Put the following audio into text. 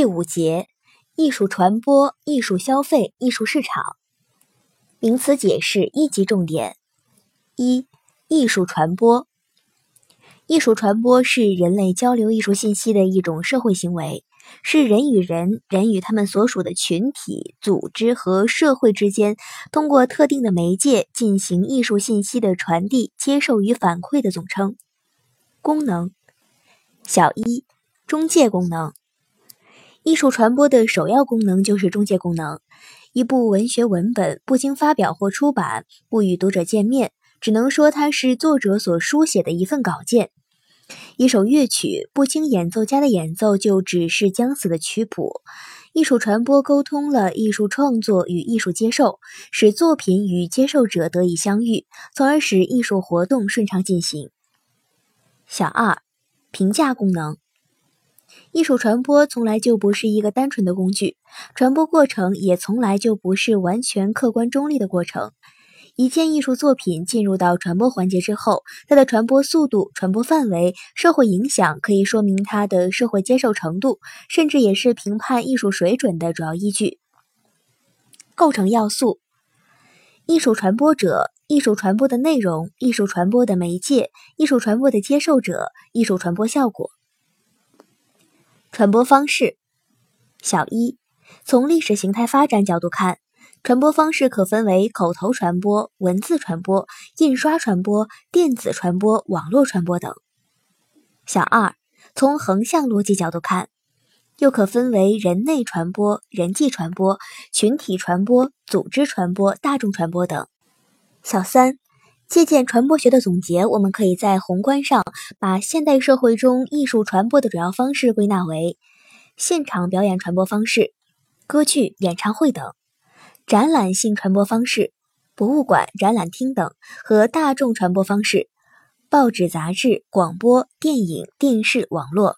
第五节，艺术传播、艺术消费、艺术市场。名词解释一级重点：一、艺术传播。艺术传播是人类交流艺术信息的一种社会行为，是人与人、人与他们所属的群体、组织和社会之间，通过特定的媒介进行艺术信息的传递、接受与反馈的总称。功能：小一、中介功能。艺术传播的首要功能就是中介功能。一部文学文本不经发表或出版，不与读者见面，只能说它是作者所书写的一份稿件。一首乐曲不经演奏家的演奏，就只是将死的曲谱。艺术传播沟通了艺术创作与艺术接受，使作品与接受者得以相遇，从而使艺术活动顺畅进行。小二，评价功能。艺术传播从来就不是一个单纯的工具，传播过程也从来就不是完全客观中立的过程。一件艺术作品进入到传播环节之后，它的传播速度、传播范围、社会影响，可以说明它的社会接受程度，甚至也是评判艺术水准的主要依据。构成要素：艺术传播者、艺术传播的内容、艺术传播的媒介、艺术传播的接受者、艺术传播效果。传播方式，小一，从历史形态发展角度看，传播方式可分为口头传播、文字传播、印刷传播、电子传播、网络传播等。小二，从横向逻辑角度看，又可分为人内传播、人际传播、群体传播、组织传播、大众传播等。小三。借鉴传播学的总结，我们可以在宏观上把现代社会中艺术传播的主要方式归纳为：现场表演传播方式、歌剧、演唱会等；展览性传播方式、博物馆、展览厅等；和大众传播方式、报纸、杂志、广播电影、电视、网络。